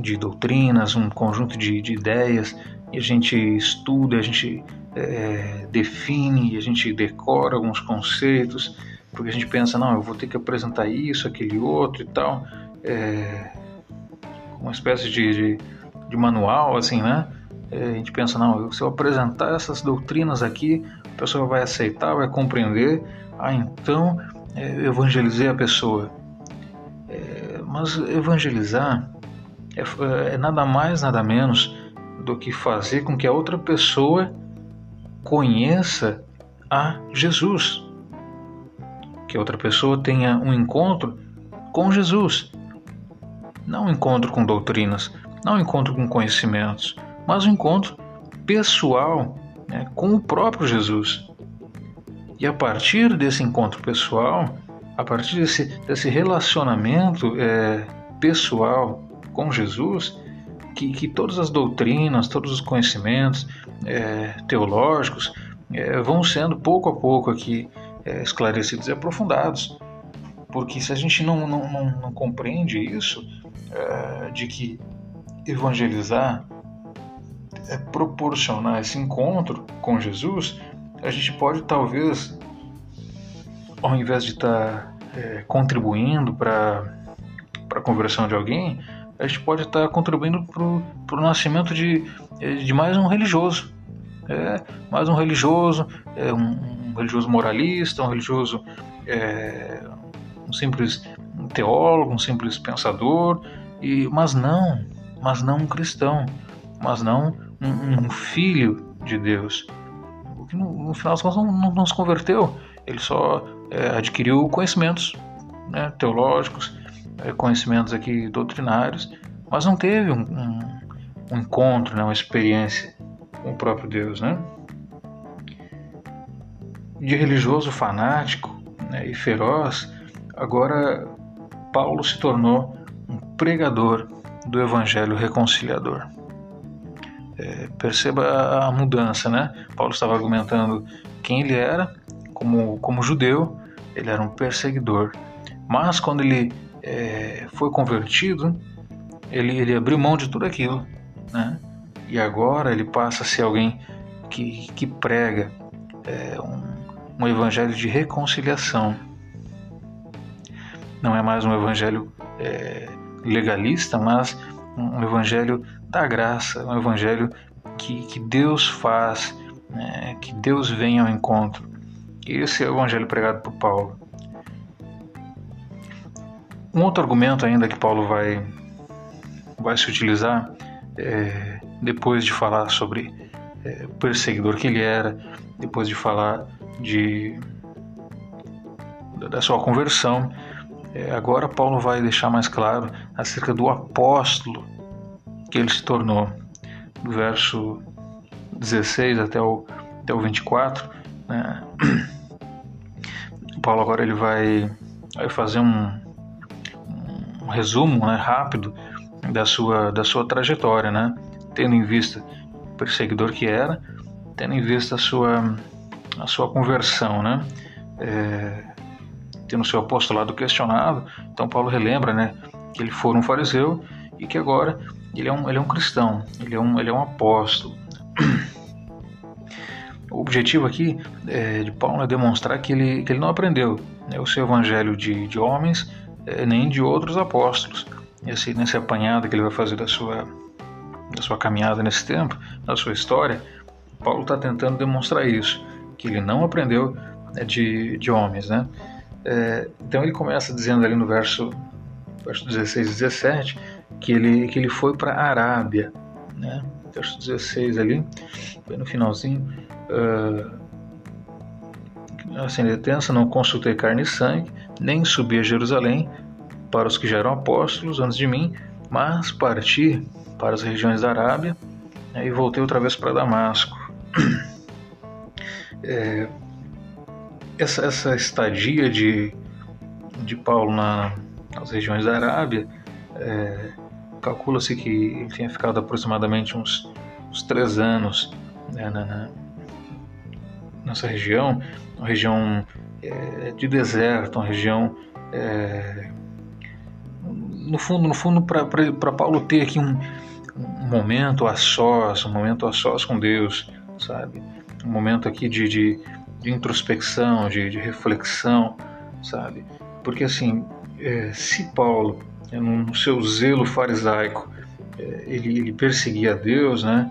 de, doutrinas, um conjunto de, de ideias, e a gente estuda, a gente é, define, a gente decora alguns conceitos, porque a gente pensa, não, eu vou ter que apresentar isso, aquele outro e tal, é, uma espécie de, de, de manual, assim, né? É, a gente pensa, não, se eu apresentar essas doutrinas aqui, a pessoa vai aceitar, vai compreender, ah, então é, eu evangelizei a pessoa. É, mas evangelizar é, é nada mais, nada menos do que fazer com que a outra pessoa conheça a Jesus. Que a outra pessoa tenha um encontro com Jesus. Não um encontro com doutrinas, não um encontro com conhecimentos, mas um encontro pessoal né, com o próprio Jesus. E a partir desse encontro pessoal, a partir desse, desse relacionamento é, pessoal com Jesus, que, que todas as doutrinas, todos os conhecimentos é, teológicos é, vão sendo pouco a pouco aqui é, esclarecidos e aprofundados. Porque se a gente não, não, não, não compreende isso, é, de que evangelizar é proporcionar esse encontro com Jesus, a gente pode talvez, ao invés de estar tá, é, contribuindo para a conversão de alguém, a gente pode estar contribuindo para o nascimento de, de mais um religioso. É, mais um religioso, é, um, um religioso moralista, um religioso, é, um simples teólogo, um simples pensador, e, mas não, mas não um cristão, mas não um, um filho de Deus. Que no, no final das contas não, não, não, se converteu, ele só é, adquiriu conhecimentos né, teológicos, conhecimentos aqui doutrinários, mas não teve um, um, um encontro, né, uma experiência com o próprio Deus. Né? De religioso fanático né, e feroz, agora Paulo se tornou um pregador do Evangelho reconciliador. É, perceba a mudança, né? Paulo estava argumentando quem ele era, como, como judeu, ele era um perseguidor. Mas quando ele é, foi convertido, ele, ele abriu mão de tudo aquilo, né? E agora ele passa a ser alguém que, que prega é, um, um evangelho de reconciliação. Não é mais um evangelho é, legalista, mas um evangelho da graça, um evangelho que, que Deus faz, né, que Deus vem ao encontro. Esse é o evangelho pregado por Paulo. Um outro argumento ainda que Paulo vai, vai se utilizar é, depois de falar sobre é, o perseguidor que ele era, depois de falar de, da sua conversão, é, agora Paulo vai deixar mais claro acerca do apóstolo que ele se tornou. Do verso 16 até o, até o 24, né? Paulo agora ele vai, vai fazer um, um resumo né, rápido da sua, da sua trajetória, né? tendo em vista o perseguidor que era, tendo em vista a sua, a sua conversão, né? É, tendo seu apostolado questionado, então Paulo relembra né, que ele foi um fariseu e que agora ele é um, ele é um cristão, ele é um, ele é um apóstolo. O objetivo aqui é, de Paulo é demonstrar que ele, que ele não aprendeu né, o seu evangelho de, de homens nem de outros apóstolos. Esse, nesse apanhado que ele vai fazer da sua, da sua caminhada nesse tempo, da sua história, Paulo está tentando demonstrar isso, que ele não aprendeu né, de, de homens. Né? É, então ele começa dizendo ali no verso, verso 16 e 17 que ele, que ele foi para a Arábia, né? verso 16 ali, no finalzinho. Uh, assim, detença, não consultei carne e sangue, nem subi a Jerusalém para os que já eram apóstolos antes de mim, mas parti para as regiões da Arábia né, e voltei outra vez para Damasco. é, essa, essa estadia de, de Paulo na, nas regiões da Arábia, é, calcula-se que ele tinha ficado aproximadamente uns, uns três anos né, na, na, nessa região, uma região é, de deserto, uma região é, no fundo, no fundo, para Paulo ter aqui um, um, momento a sós, um momento a sós com Deus, sabe? Um momento aqui de, de, de introspecção, de, de, reflexão, sabe? Porque assim, é, se Paulo, é, no seu zelo farisaico, é, ele, ele perseguia Deus, né?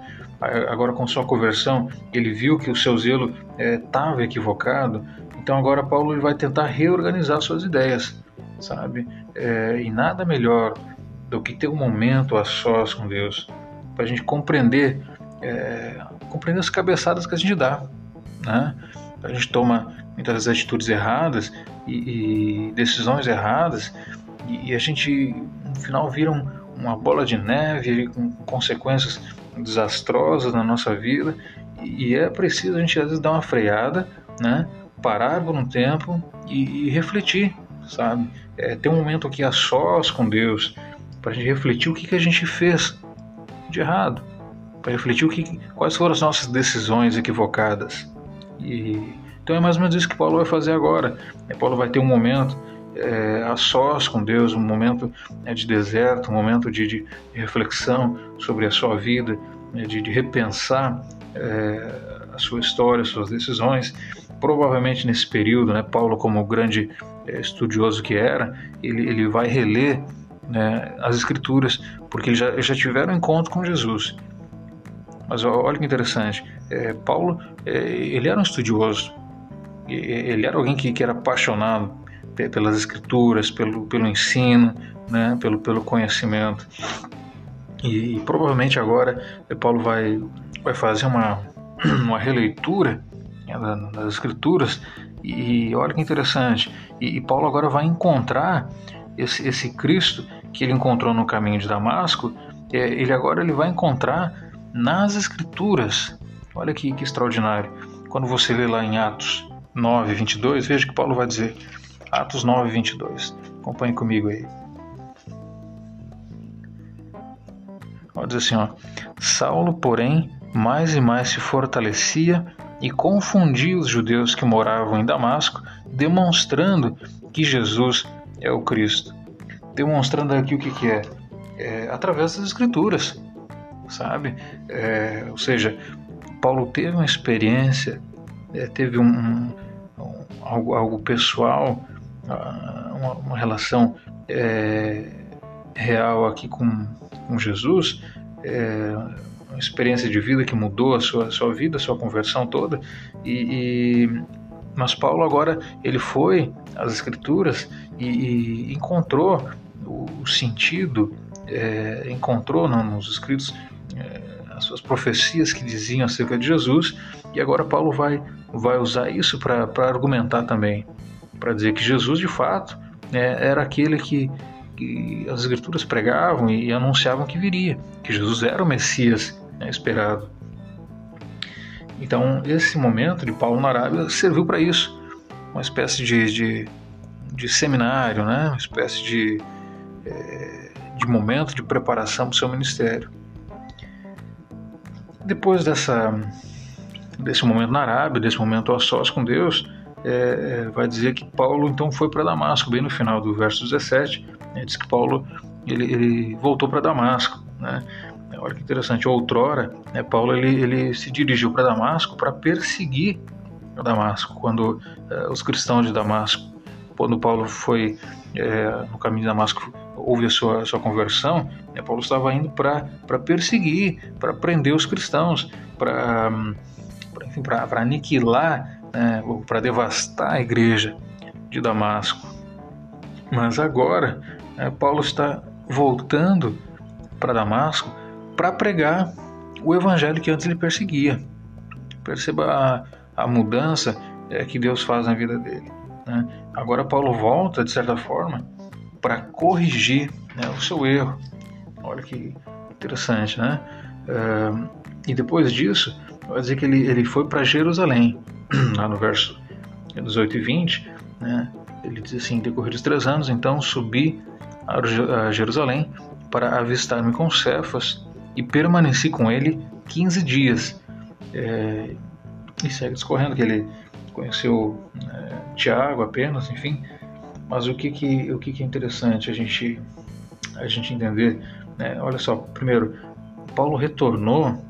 Agora com sua conversão, ele viu que o seu zelo estava é, equivocado. Então agora Paulo vai tentar reorganizar suas ideias sabe? É, e nada melhor do que ter um momento a sós com Deus para a gente compreender, é, compreender as cabeçadas que a gente dá, né? A gente toma muitas atitudes erradas e, e decisões erradas e, e, a gente no final vira um, uma bola de neve com consequências desastrosas na nossa vida e é preciso a gente às vezes dar uma freada, né? Parar por um tempo e, e refletir sabe? É, ter um momento aqui a sós com Deus, para a gente refletir o que, que a gente fez de errado, para refletir o que, quais foram as nossas decisões equivocadas. E, então é mais ou menos isso que Paulo vai fazer agora. É, Paulo vai ter um momento é, a sós com Deus, um momento é, de deserto, um momento de, de, reflexão sobre a sua vida, né, de, de, repensar é, a sua história, as suas decisões. Provavelmente nesse período, né, Paulo, como grande é, estudioso que era, ele, ele vai reler né, as escrituras, porque eles já, já tiveram encontro com Jesus. Mas olha que interessante, é, Paulo, é, ele era um estudioso, ele era alguém que, que era apaixonado pelas escrituras, pelo, pelo ensino, né, pelo, pelo conhecimento. E, e provavelmente agora Paulo vai, vai fazer uma, uma releitura das escrituras e olha que interessante. E, Paulo agora vai encontrar esse, esse, Cristo que ele encontrou no caminho de Damasco. É, ele agora ele vai encontrar nas Escrituras. Olha que, que extraordinário. Quando você lê lá em Atos 9, 22, veja que Paulo vai dizer. Atos 9, 22. Acompanhe comigo aí. Dizer assim, ó. Saulo, porém, mais e mais se fortalecia e confundia os judeus que moravam em Damasco, demonstrando que Jesus é o Cristo. Demonstrando aqui o que, que é? é? Através das Escrituras, sabe? É, ou seja, Paulo teve uma experiência, é, teve um, um, um, algo, algo pessoal, ah, uma, uma relação é, real aqui com, com Jesus, é, experiência de vida que mudou a sua, sua vida, a sua conversão toda. E, e, mas Paulo agora ele foi às Escrituras e, e encontrou o sentido, é, encontrou não, nos escritos é, as suas profecias que diziam acerca de Jesus. E agora Paulo vai, vai usar isso para argumentar também, para dizer que Jesus de fato é, era aquele que que as escrituras pregavam e anunciavam que viria, que Jesus era o Messias né, esperado. Então, esse momento de Paulo na Arábia serviu para isso, uma espécie de, de, de, seminário, né? uma espécie de, é, de momento de preparação para o seu ministério. Depois dessa, desse momento na Arábia, desse momento a sós com Deus, é, vai dizer que Paulo então foi para Damasco, bem no final do verso 17, né, diz que Paulo ele, ele voltou para Damasco. Né? Olha que interessante. Outrora, né, Paulo ele, ele se dirigiu para Damasco para perseguir Damasco. Quando eh, os cristãos de Damasco, quando Paulo foi eh, no caminho de Damasco, houve a sua, a sua conversão, né, Paulo estava indo para perseguir, para prender os cristãos, para para aniquilar, né, para devastar a igreja de Damasco. Mas agora, né, Paulo está voltando para Damasco para pregar o evangelho que antes ele perseguia. Perceba a, a mudança é, que Deus faz na vida dele. Né? Agora Paulo volta, de certa forma, para corrigir né, o seu erro. Olha que interessante, né? Uh, e depois disso, vai dizer que ele, ele foi para Jerusalém. lá no verso 18 e 20, né, ele diz assim: decorridos três anos, então subi a Jerusalém para avistar-me com Cefas e permaneci com ele 15 dias. É, e segue discorrendo que ele conheceu é, Tiago apenas, enfim. Mas o que que, o que que é interessante a gente, a gente entender? Né? Olha só, primeiro, Paulo retornou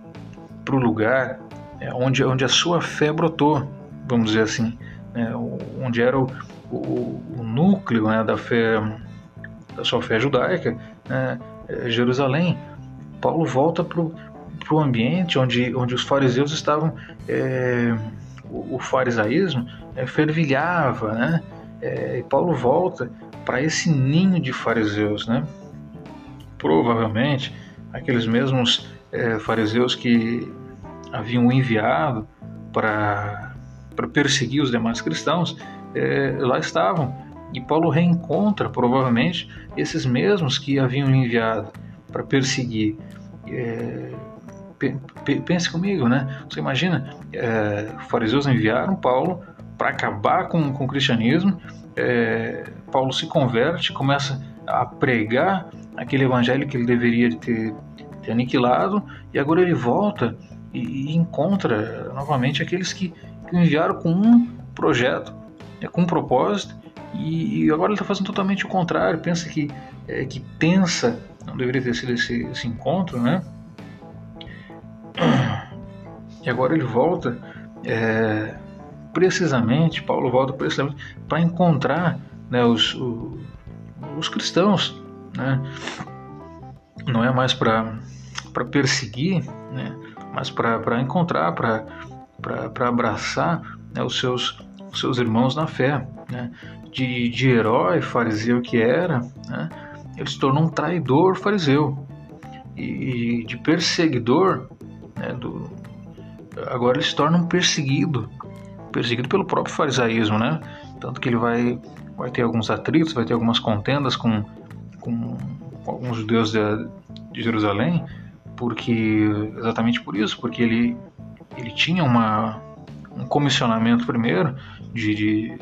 para o lugar é, onde, onde a sua fé brotou, vamos dizer assim, né? onde era o, o, o núcleo né, da fé, da sua fé judaica, né? É, Jerusalém. Paulo volta para o ambiente onde, onde os fariseus estavam é, o, o farisaísmo é, fervilhava, né? É, e Paulo volta para esse ninho de fariseus, né? Provavelmente aqueles mesmos é, fariseus que haviam enviado para perseguir os demais cristãos, é, lá estavam. E Paulo reencontra, provavelmente, esses mesmos que haviam enviado para perseguir. É, pense comigo, né? Você imagina, é, fariseus enviaram Paulo para acabar com, com o cristianismo. É, Paulo se converte, começa a pregar aquele evangelho que ele deveria ter, ter aniquilado, e agora ele volta e, e encontra novamente aqueles que, que enviaram com um projeto, é, com um propósito, e, e agora ele está fazendo totalmente o contrário. Pensa que, é, que tensa, não deveria ter sido esse, esse encontro, né? E agora ele volta é, precisamente, Paulo volta precisamente para encontrar né, os, os, os, cristãos. Né? Não é mais para perseguir, né? mas para encontrar, para abraçar né, os, seus, os seus irmãos na fé. Né? De, de herói fariseu que era, né? Ele se tornou um traidor fariseu. E de perseguidor né, do, agora ele se torna um perseguido, perseguido pelo próprio farisaísmo, né? Tanto que ele vai, vai ter alguns atritos, vai ter algumas contendas com, com, com alguns judeus de, de Jerusalém, porque exatamente por isso, porque ele, ele tinha uma, um comissionamento primeiro de, de,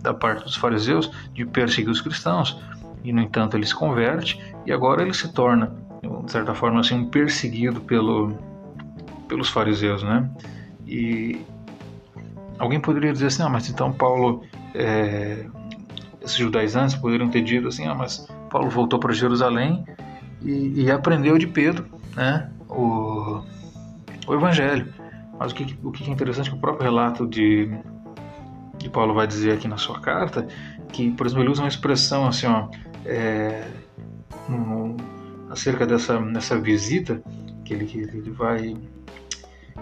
da parte dos fariseus de perseguir os cristãos, e no entanto ele se converte e agora ele se torna, de certa forma, assim, um perseguido pelo pelos fariseus, né? E alguém poderia dizer assim, ah, mas então Paulo, é, esses judaizantes poderiam ter dito assim, ah, mas Paulo voltou para Jerusalém e, e, aprendeu de Pedro, né? O, o Evangelho. Mas o que, o que é interessante é que o próprio relato de, de Paulo vai dizer aqui na sua carta, que, por exemplo, ele usa uma expressão assim, ó, é, no, acerca dessa, dessa visita que ele, que ele vai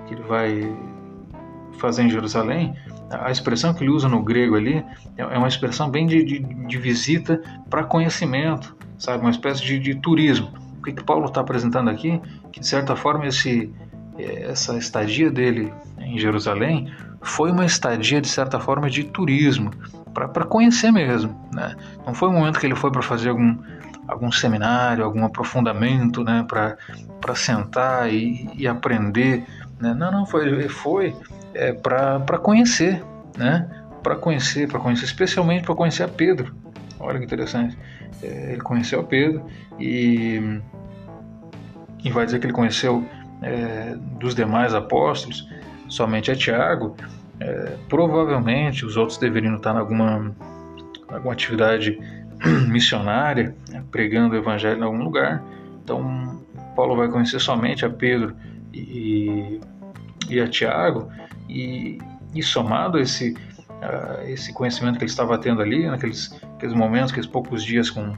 que ele vai fazer em Jerusalém, a expressão que ele usa no grego ali é, é uma expressão bem de, de, de visita para conhecimento, sabe? Uma espécie de, de turismo. O que, que Paulo está apresentando aqui? Que de certa forma esse, é, essa estadia dele em Jerusalém foi uma estadia de certa forma de turismo, para conhecer mesmo. Né? Não foi um momento que ele foi para fazer algum, algum seminário, algum aprofundamento, né? para sentar e, e aprender né? Não, não, foi, foi é, para conhecer, né? Para conhecer, para conhecer, especialmente para conhecer a Pedro. Olha que interessante. É, ele conheceu a Pedro e, e vai dizer que ele conheceu é, dos demais apóstolos somente a Tiago. É, provavelmente os outros deveriam estar em alguma, alguma atividade missionária, né, pregando o evangelho em algum lugar. Então, Paulo vai conhecer somente a Pedro e, e a Tiago, e, e somado a esse, uh, esse conhecimento que ele estava tendo ali, naqueles aqueles momentos, aqueles poucos dias com,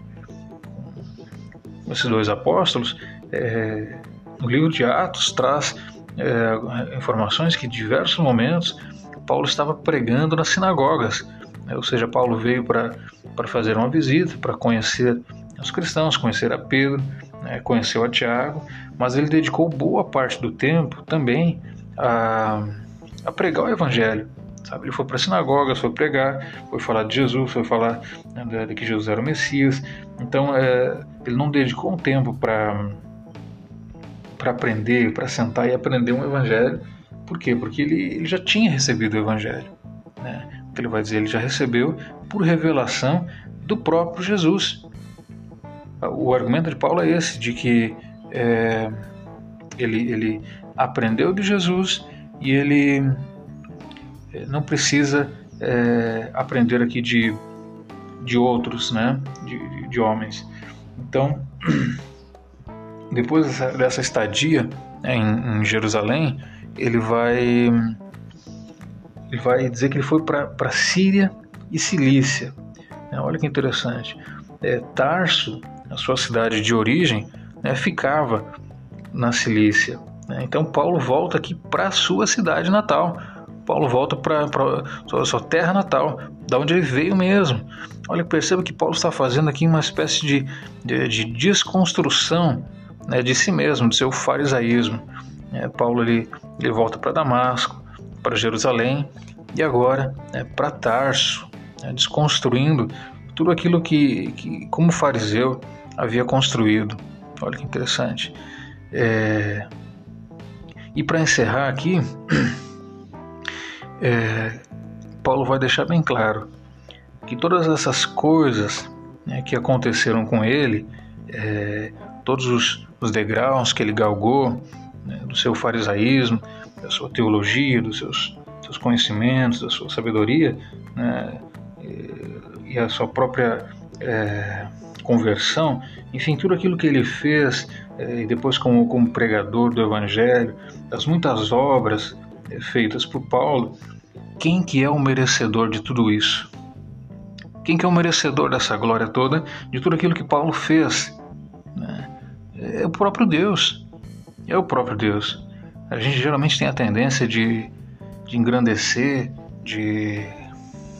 com esses dois apóstolos, é, o livro de Atos traz é, informações que em diversos momentos Paulo estava pregando nas sinagogas, né? ou seja, Paulo veio para fazer uma visita, para conhecer os cristãos, conhecer a Pedro, né, conheceu a Tiago, mas ele dedicou boa parte do tempo também a, a pregar o Evangelho. Sabe? Ele foi para a sinagoga, foi pregar, foi falar de Jesus, foi falar né, de que Jesus era o Messias. Então, é, ele não dedicou um tempo para para aprender, para sentar e aprender um Evangelho Por quê? Porque ele, ele já tinha recebido o Evangelho. Né? O que ele vai dizer? Ele já recebeu por revelação do próprio Jesus. O argumento de Paulo é esse, de que é, ele, ele aprendeu de Jesus e ele é, não precisa é, aprender aqui de, de outros, né? de, de homens. Então, depois dessa, dessa estadia né, em, em, Jerusalém, ele vai ele vai dizer que ele foi para Síria e Cilícia. É, olha que interessante. É, Tarso, a sua cidade de origem, né, ficava na Cilícia. Né? Então Paulo volta aqui para sua cidade natal. Paulo volta para a sua terra natal, da onde ele veio mesmo. Olha, perceba que Paulo está fazendo aqui uma espécie de, de, de desconstrução né, de si mesmo, do seu farisaísmo. É, Paulo ele, ele volta para Damasco, para Jerusalém e agora né, para Tarso, né, desconstruindo tudo aquilo que, que, como fariseu, havia construído. Olha que interessante. É... E para encerrar aqui, é... Paulo vai deixar bem claro que todas essas coisas né, que aconteceram com ele, é... todos os, os, degraus que ele galgou, né, do seu farisaísmo, da sua teologia, dos seus, seus conhecimentos, da sua sabedoria, né, e a sua própria é, conversão, enfim, tudo aquilo que ele fez, é, e depois como, como pregador do Evangelho, das muitas obras é, feitas por Paulo, quem que é o merecedor de tudo isso? Quem que é o merecedor dessa glória toda, de tudo aquilo que Paulo fez? Né? É o próprio Deus. É o próprio Deus. A gente geralmente tem a tendência de, de engrandecer, de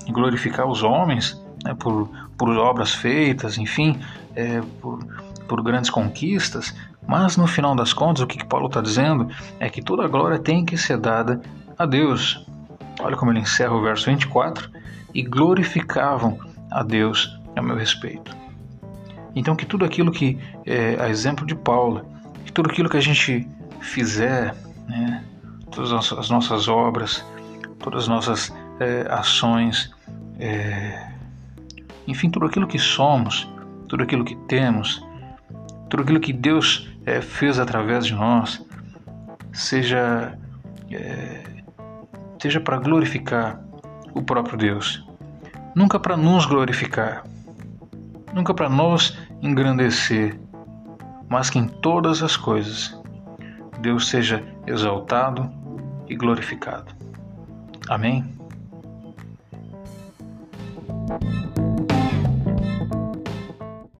glorificar os homens, né, por, por obras feitas, enfim, é, por, por grandes conquistas, mas no final das contas, o que, que Paulo está dizendo é que toda a glória tem que ser dada a Deus. Olha como ele encerra o verso 24: e glorificavam a Deus a meu respeito. Então, que tudo aquilo que, é, a exemplo de Paulo, que tudo aquilo que a gente fizer, né, todas as nossas obras, todas as nossas é, ações, é, enfim, tudo aquilo que somos, tudo aquilo que temos, tudo aquilo que Deus é, fez através de nós, seja, seja para glorificar o próprio Deus, nunca para nos glorificar, nunca para nos engrandecer, mas que em todas as coisas Deus seja exaltado e glorificado. Amém?